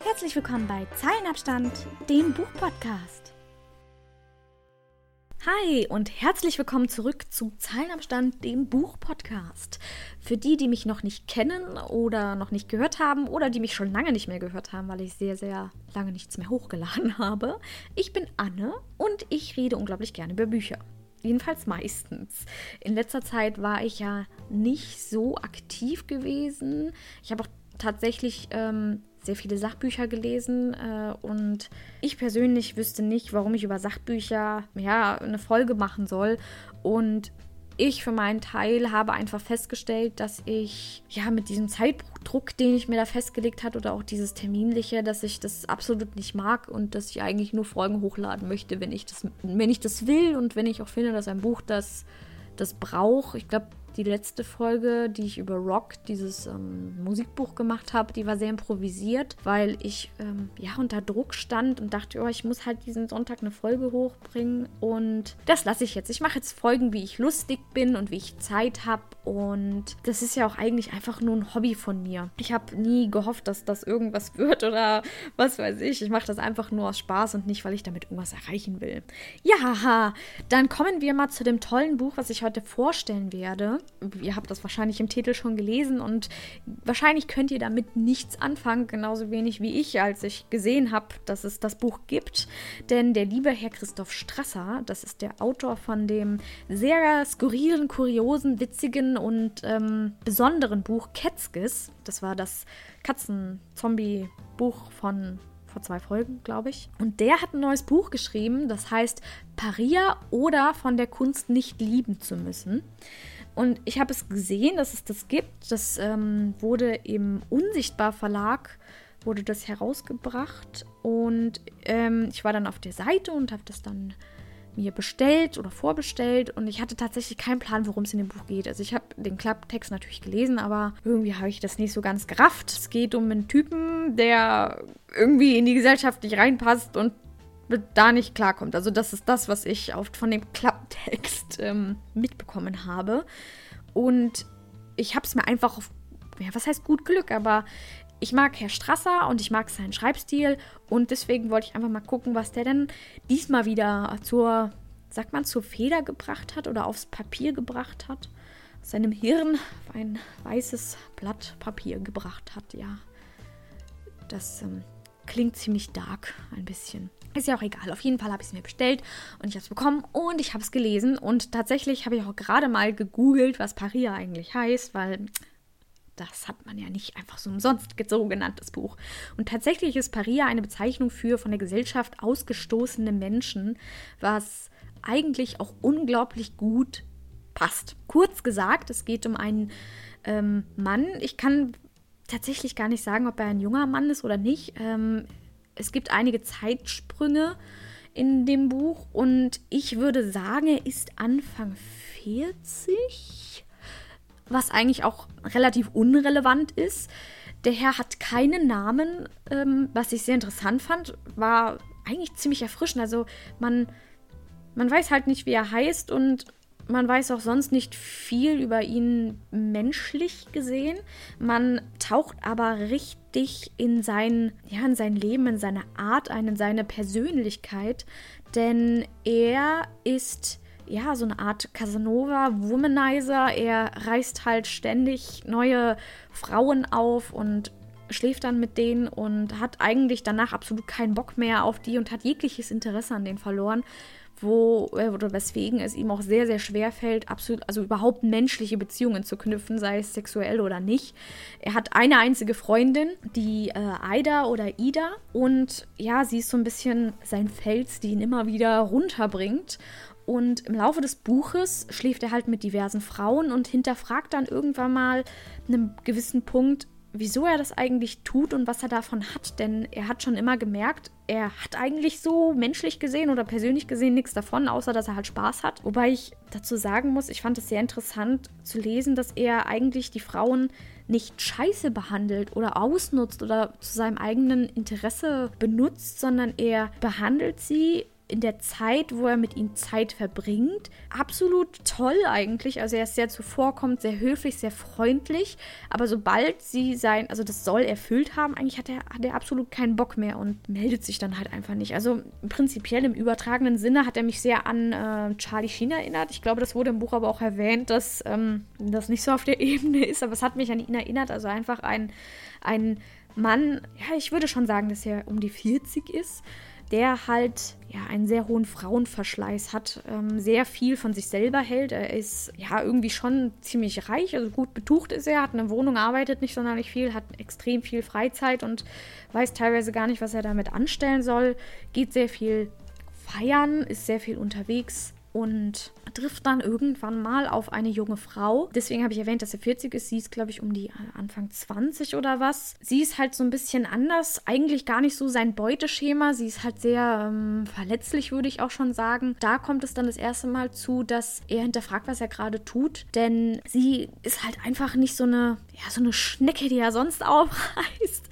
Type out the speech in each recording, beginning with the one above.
Herzlich willkommen bei Zeilenabstand, dem Buchpodcast. Hi und herzlich willkommen zurück zu Zeilenabstand, dem Buchpodcast. Für die, die mich noch nicht kennen oder noch nicht gehört haben oder die mich schon lange nicht mehr gehört haben, weil ich sehr, sehr lange nichts mehr hochgeladen habe. Ich bin Anne und ich rede unglaublich gerne über Bücher. Jedenfalls meistens. In letzter Zeit war ich ja nicht so aktiv gewesen. Ich habe auch tatsächlich ähm, sehr viele Sachbücher gelesen äh, und ich persönlich wüsste nicht, warum ich über Sachbücher ja eine Folge machen soll und ich für meinen Teil habe einfach festgestellt, dass ich ja mit diesem Zeitdruck, den ich mir da festgelegt habe oder auch dieses terminliche, dass ich das absolut nicht mag und dass ich eigentlich nur Folgen hochladen möchte, wenn ich das wenn ich das will und wenn ich auch finde, dass ein Buch das das braucht. Ich glaube, die letzte Folge, die ich über Rock, dieses ähm, Musikbuch gemacht habe, die war sehr improvisiert, weil ich ähm, ja unter Druck stand und dachte, oh, ich muss halt diesen Sonntag eine Folge hochbringen und das lasse ich jetzt. Ich mache jetzt Folgen, wie ich lustig bin und wie ich Zeit habe und das ist ja auch eigentlich einfach nur ein Hobby von mir. Ich habe nie gehofft, dass das irgendwas wird oder was weiß ich. Ich mache das einfach nur aus Spaß und nicht, weil ich damit irgendwas erreichen will. Ja, dann kommen wir mal zu dem tollen Buch, was ich heute vorstellen werde ihr habt das wahrscheinlich im Titel schon gelesen und wahrscheinlich könnt ihr damit nichts anfangen, genauso wenig wie ich, als ich gesehen habe, dass es das Buch gibt. Denn der liebe Herr Christoph Strasser, das ist der Autor von dem sehr skurrilen, kuriosen, witzigen und ähm, besonderen Buch Ketzkes. Das war das Katzen-Zombie-Buch von vor zwei Folgen, glaube ich. Und der hat ein neues Buch geschrieben, das heißt Paria oder von der Kunst nicht lieben zu müssen. Und ich habe es gesehen, dass es das gibt. Das ähm, wurde im Unsichtbar Verlag wurde das herausgebracht und ähm, ich war dann auf der Seite und habe das dann mir bestellt oder vorbestellt und ich hatte tatsächlich keinen Plan, worum es in dem Buch geht. Also ich habe den Klapptext natürlich gelesen, aber irgendwie habe ich das nicht so ganz gerafft. Es geht um einen Typen, der irgendwie in die Gesellschaft nicht reinpasst und da nicht klarkommt. Also das ist das, was ich oft von dem Klapptext ähm, mitbekommen habe. Und ich habe es mir einfach auf, ja, was heißt gut Glück, aber ich mag Herr Strasser und ich mag seinen Schreibstil und deswegen wollte ich einfach mal gucken, was der denn diesmal wieder zur, sagt man, zur Feder gebracht hat oder aufs Papier gebracht hat. Seinem Hirn ein weißes Blatt Papier gebracht hat, ja. Das ähm, klingt ziemlich dark, ein bisschen. Ist ja auch egal. Auf jeden Fall habe ich es mir bestellt und ich habe es bekommen und ich habe es gelesen. Und tatsächlich habe ich auch gerade mal gegoogelt, was Paria eigentlich heißt, weil das hat man ja nicht einfach so umsonst so genannt, das Buch. Und tatsächlich ist Paria eine Bezeichnung für von der Gesellschaft ausgestoßene Menschen, was eigentlich auch unglaublich gut passt. Kurz gesagt, es geht um einen ähm, Mann. Ich kann tatsächlich gar nicht sagen, ob er ein junger Mann ist oder nicht. Ähm, es gibt einige Zeitsprünge in dem Buch und ich würde sagen, er ist Anfang 40, was eigentlich auch relativ unrelevant ist. Der Herr hat keinen Namen, ähm, was ich sehr interessant fand, war eigentlich ziemlich erfrischend. Also man, man weiß halt nicht, wie er heißt und man weiß auch sonst nicht viel über ihn menschlich gesehen. Man taucht aber richtig in sein, ja, in sein Leben, in seine Art ein, in seine Persönlichkeit. Denn er ist ja, so eine Art Casanova, Womanizer. Er reißt halt ständig neue Frauen auf und schläft dann mit denen und hat eigentlich danach absolut keinen Bock mehr auf die und hat jegliches Interesse an denen verloren wo äh, oder weswegen es ihm auch sehr, sehr schwer fällt, absolut, also überhaupt menschliche Beziehungen zu knüpfen, sei es sexuell oder nicht. Er hat eine einzige Freundin, die äh, Aida oder Ida, und ja, sie ist so ein bisschen sein Fels, die ihn immer wieder runterbringt. Und im Laufe des Buches schläft er halt mit diversen Frauen und hinterfragt dann irgendwann mal einem gewissen Punkt, wieso er das eigentlich tut und was er davon hat. Denn er hat schon immer gemerkt, er hat eigentlich so menschlich gesehen oder persönlich gesehen nichts davon, außer dass er halt Spaß hat. Wobei ich dazu sagen muss, ich fand es sehr interessant zu lesen, dass er eigentlich die Frauen nicht scheiße behandelt oder ausnutzt oder zu seinem eigenen Interesse benutzt, sondern er behandelt sie in der Zeit, wo er mit ihnen Zeit verbringt. Absolut toll eigentlich. Also er ist sehr zuvorkommend, sehr höflich, sehr freundlich. Aber sobald sie sein, also das soll erfüllt haben, eigentlich hat er, hat er absolut keinen Bock mehr und meldet sich dann halt einfach nicht. Also prinzipiell im übertragenen Sinne hat er mich sehr an äh, Charlie Sheen erinnert. Ich glaube, das wurde im Buch aber auch erwähnt, dass ähm, das nicht so auf der Ebene ist, aber es hat mich an ihn erinnert. Also einfach ein, ein Mann, ja, ich würde schon sagen, dass er um die 40 ist, der halt ja einen sehr hohen Frauenverschleiß hat, ähm, sehr viel von sich selber hält. Er ist ja irgendwie schon ziemlich reich, also gut betucht ist er, hat eine Wohnung, arbeitet nicht sonderlich viel, hat extrem viel Freizeit und weiß teilweise gar nicht, was er damit anstellen soll, geht sehr viel feiern, ist sehr viel unterwegs und trifft dann irgendwann mal auf eine junge Frau. Deswegen habe ich erwähnt, dass er 40 ist. Sie ist, glaube ich, um die Anfang 20 oder was. Sie ist halt so ein bisschen anders. Eigentlich gar nicht so sein Beuteschema. Sie ist halt sehr ähm, verletzlich, würde ich auch schon sagen. Da kommt es dann das erste Mal zu, dass er hinterfragt, was er gerade tut. Denn sie ist halt einfach nicht so eine, ja, so eine Schnecke, die er sonst aufreißt,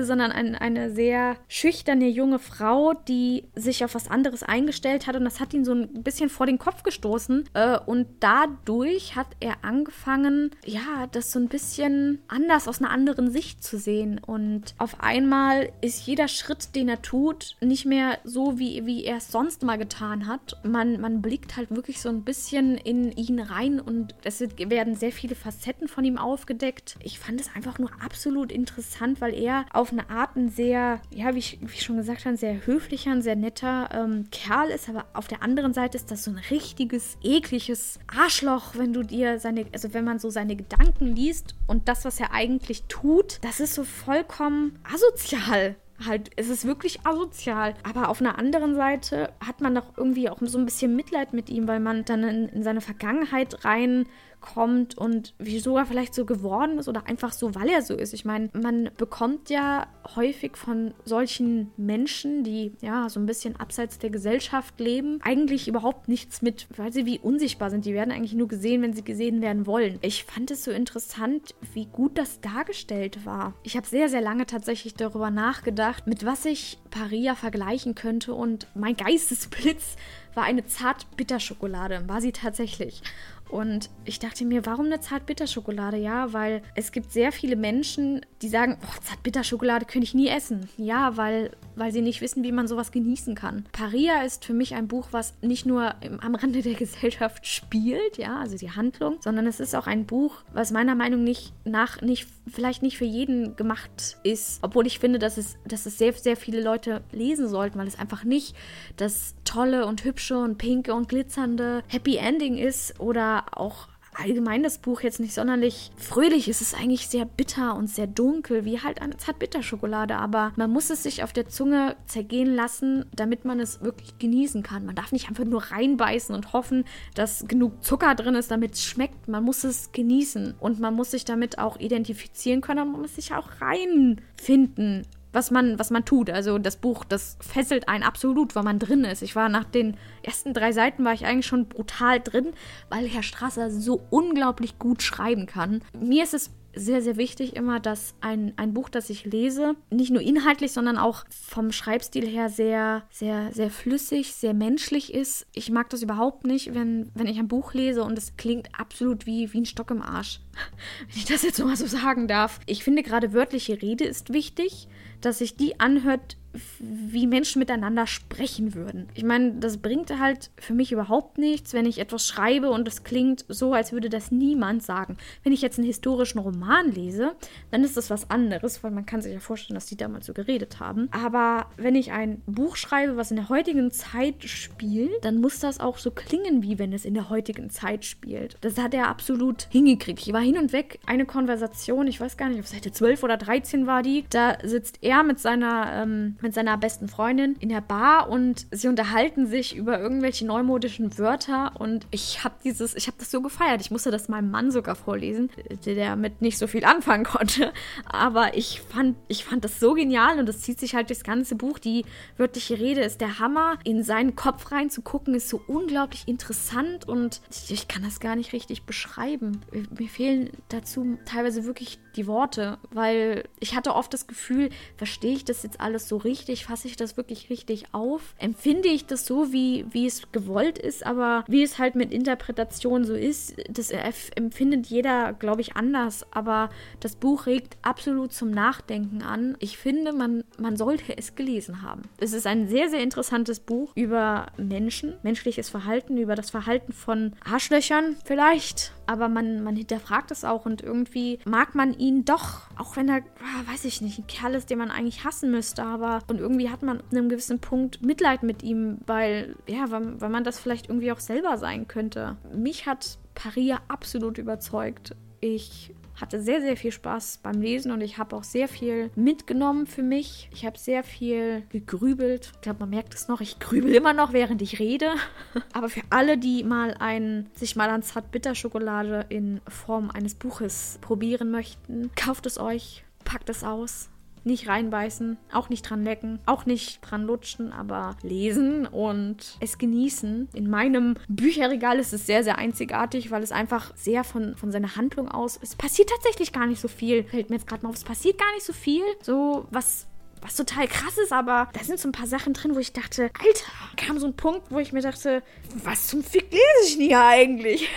sondern ein, eine sehr schüchterne junge Frau, die sich auf was anderes eingestellt hat. Und das hat ihn so ein bisschen vor den Kopf gestoßen gestoßen. Äh, und dadurch hat er angefangen, ja, das so ein bisschen anders aus einer anderen Sicht zu sehen. Und auf einmal ist jeder Schritt, den er tut, nicht mehr so, wie, wie er es sonst mal getan hat. Man, man blickt halt wirklich so ein bisschen in ihn rein und es werden sehr viele Facetten von ihm aufgedeckt. Ich fand es einfach nur absolut interessant, weil er auf eine Art ein sehr, ja, wie ich, wie ich schon gesagt habe, ein sehr höflicher, ein sehr netter ähm, Kerl ist, aber auf der anderen Seite ist das so ein richtiges ekliges Arschloch, wenn du dir seine, also wenn man so seine Gedanken liest und das, was er eigentlich tut, das ist so vollkommen asozial. Halt, es ist wirklich asozial. Aber auf einer anderen Seite hat man doch irgendwie auch so ein bisschen Mitleid mit ihm, weil man dann in, in seine Vergangenheit rein kommt und wieso er vielleicht so geworden ist oder einfach so, weil er so ist. Ich meine, man bekommt ja häufig von solchen Menschen, die ja so ein bisschen abseits der Gesellschaft leben, eigentlich überhaupt nichts mit, weil sie wie unsichtbar sind. Die werden eigentlich nur gesehen, wenn sie gesehen werden wollen. Ich fand es so interessant, wie gut das dargestellt war. Ich habe sehr, sehr lange tatsächlich darüber nachgedacht, mit was ich Paria vergleichen könnte und mein Geistesblitz war eine Zart-Bitter-Schokolade. War sie tatsächlich. Und ich dachte mir, warum eine Zartbitterschokolade? Ja, weil es gibt sehr viele Menschen, die sagen, oh, Zartbitterschokolade könnte ich nie essen. Ja, weil, weil sie nicht wissen, wie man sowas genießen kann. Paria ist für mich ein Buch, was nicht nur am Rande der Gesellschaft spielt, ja, also die Handlung, sondern es ist auch ein Buch, was meiner Meinung nach nicht, vielleicht nicht für jeden gemacht ist. Obwohl ich finde, dass es, dass es sehr, sehr viele Leute lesen sollten, weil es einfach nicht das tolle und hübsche und pinke und glitzernde Happy Ending ist oder auch allgemein das Buch jetzt nicht sonderlich fröhlich. Es ist eigentlich sehr bitter und sehr dunkel, wie halt eine Zartbitterschokolade. Aber man muss es sich auf der Zunge zergehen lassen, damit man es wirklich genießen kann. Man darf nicht einfach nur reinbeißen und hoffen, dass genug Zucker drin ist, damit es schmeckt. Man muss es genießen und man muss sich damit auch identifizieren können und man muss sich auch reinfinden was man, was man tut. Also das Buch, das fesselt einen absolut, weil man drin ist. Ich war nach den ersten drei Seiten war ich eigentlich schon brutal drin, weil Herr Strasser so unglaublich gut schreiben kann. Mir ist es sehr, sehr wichtig immer, dass ein, ein Buch, das ich lese, nicht nur inhaltlich, sondern auch vom Schreibstil her sehr, sehr, sehr flüssig, sehr menschlich ist. Ich mag das überhaupt nicht, wenn, wenn ich ein Buch lese und es klingt absolut wie, wie ein Stock im Arsch. wenn ich das jetzt mal so sagen darf. Ich finde gerade wörtliche Rede ist wichtig dass sich die anhört wie Menschen miteinander sprechen würden. Ich meine, das bringt halt für mich überhaupt nichts, wenn ich etwas schreibe und es klingt so, als würde das niemand sagen. Wenn ich jetzt einen historischen Roman lese, dann ist das was anderes, weil man kann sich ja vorstellen, dass die damals so geredet haben. Aber wenn ich ein Buch schreibe, was in der heutigen Zeit spielt, dann muss das auch so klingen, wie wenn es in der heutigen Zeit spielt. Das hat er absolut hingekriegt. Ich war hin und weg eine Konversation, ich weiß gar nicht, auf Seite 12 oder 13 war die. Da sitzt er mit seiner ähm, mit seiner besten Freundin in der Bar und sie unterhalten sich über irgendwelche neumodischen Wörter und ich habe dieses, ich habe das so gefeiert. Ich musste das meinem Mann sogar vorlesen, der damit nicht so viel anfangen konnte. Aber ich fand, ich fand das so genial und das zieht sich halt durchs ganze Buch. Die wörtliche Rede ist der Hammer. In seinen Kopf reinzugucken ist so unglaublich interessant und ich kann das gar nicht richtig beschreiben. Mir fehlen fehlen dazu teilweise wirklich die Worte, weil ich hatte oft das Gefühl, verstehe ich das jetzt alles so richtig, fasse ich das wirklich richtig auf, empfinde ich das so, wie, wie es gewollt ist, aber wie es halt mit Interpretation so ist, das empfindet jeder, glaube ich, anders, aber das Buch regt absolut zum Nachdenken an. Ich finde, man, man sollte es gelesen haben. Es ist ein sehr, sehr interessantes Buch über Menschen, menschliches Verhalten, über das Verhalten von Arschlöchern vielleicht, aber man, man hinterfragt es auch und irgendwie mag man ihn doch, auch wenn er, ah, weiß ich nicht, ein Kerl ist, den man eigentlich hassen müsste, aber und irgendwie hat man an einem gewissen Punkt Mitleid mit ihm, weil, ja, weil, weil man das vielleicht irgendwie auch selber sein könnte. Mich hat Paria absolut überzeugt. Ich hatte sehr, sehr viel Spaß beim Lesen und ich habe auch sehr viel mitgenommen für mich. Ich habe sehr viel gegrübelt. Ich glaube, man merkt es noch. Ich grübel immer noch, während ich rede. Aber für alle, die mal ein, sich mal an Zart-Bitter-Schokolade in Form eines Buches probieren möchten, kauft es euch, packt es aus nicht reinbeißen, auch nicht dran lecken, auch nicht dran lutschen, aber lesen und es genießen. In meinem Bücherregal ist es sehr, sehr einzigartig, weil es einfach sehr von, von seiner Handlung aus. Es passiert tatsächlich gar nicht so viel. Fällt mir jetzt gerade mal auf, es passiert gar nicht so viel. So, was was total krass ist, aber da sind so ein paar Sachen drin, wo ich dachte, Alter, kam so ein Punkt, wo ich mir dachte, was zum Fick lese ich denn hier eigentlich?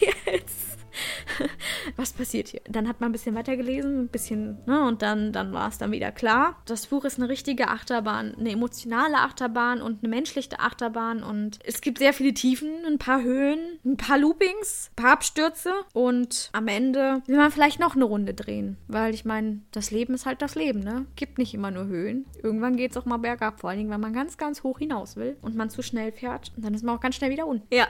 Jetzt was passiert hier? Dann hat man ein bisschen weitergelesen, ein bisschen, ne, und dann, dann war es dann wieder klar. Das Buch ist eine richtige Achterbahn, eine emotionale Achterbahn und eine menschliche Achterbahn und es gibt sehr viele Tiefen, ein paar Höhen, ein paar Loopings, ein paar Abstürze und am Ende will man vielleicht noch eine Runde drehen, weil ich meine, das Leben ist halt das Leben, ne? Gibt nicht immer nur Höhen. Irgendwann geht es auch mal bergab, vor allen Dingen, wenn man ganz, ganz hoch hinaus will und man zu schnell fährt dann ist man auch ganz schnell wieder unten. Ja,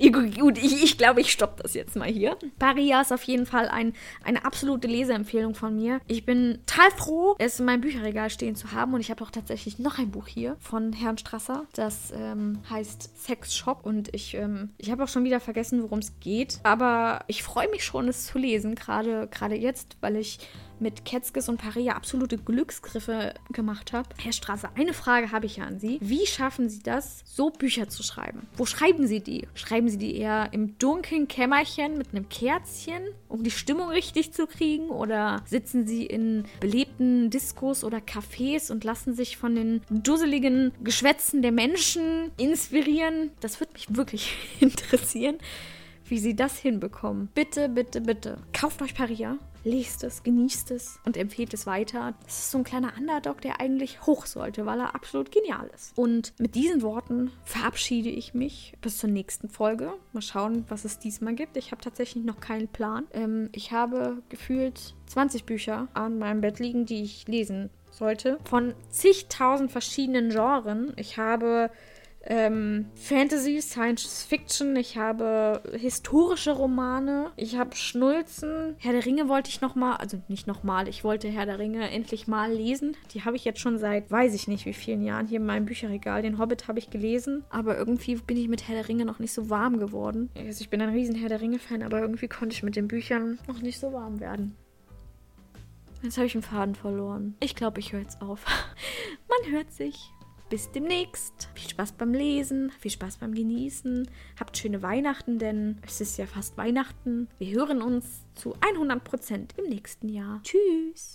gut, ich, ich glaube, ich stoppe das jetzt mal hier. Paria ist auf jeden Fall ein, eine absolute Leseempfehlung von mir. Ich bin total froh, es in meinem Bücherregal stehen zu haben. Und ich habe auch tatsächlich noch ein Buch hier von Herrn Strasser. Das ähm, heißt Sex Shop. Und ich, ähm, ich habe auch schon wieder vergessen, worum es geht. Aber ich freue mich schon, es zu lesen, gerade jetzt, weil ich mit Ketzkes und Paria absolute Glücksgriffe gemacht habe. Herr Straße, eine Frage habe ich ja an Sie. Wie schaffen Sie das, so Bücher zu schreiben? Wo schreiben Sie die? Schreiben Sie die eher im dunklen Kämmerchen mit einem Kerzchen, um die Stimmung richtig zu kriegen? Oder sitzen Sie in belebten Diskos oder Cafés und lassen sich von den dusseligen Geschwätzen der Menschen inspirieren? Das würde mich wirklich interessieren wie sie das hinbekommen. Bitte, bitte, bitte. Kauft euch Paria lest es, genießt es und empfiehlt es weiter. Das ist so ein kleiner Underdog, der eigentlich hoch sollte, weil er absolut genial ist. Und mit diesen Worten verabschiede ich mich bis zur nächsten Folge. Mal schauen, was es diesmal gibt. Ich habe tatsächlich noch keinen Plan. Ähm, ich habe gefühlt 20 Bücher an meinem Bett liegen, die ich lesen sollte. Von zigtausend verschiedenen Genren. Ich habe ähm, Fantasy, Science Fiction, ich habe historische Romane, ich habe Schnulzen. Herr der Ringe wollte ich nochmal, also nicht nochmal, ich wollte Herr der Ringe endlich mal lesen. Die habe ich jetzt schon seit weiß ich nicht wie vielen Jahren hier in meinem Bücherregal. Den Hobbit habe ich gelesen, aber irgendwie bin ich mit Herr der Ringe noch nicht so warm geworden. Also ich bin ein riesen Herr der Ringe-Fan, aber irgendwie konnte ich mit den Büchern noch nicht so warm werden. Jetzt habe ich einen Faden verloren. Ich glaube, ich höre jetzt auf. Man hört sich bis demnächst. Viel Spaß beim Lesen, viel Spaß beim Genießen. Habt schöne Weihnachten, denn es ist ja fast Weihnachten. Wir hören uns zu 100% im nächsten Jahr. Tschüss.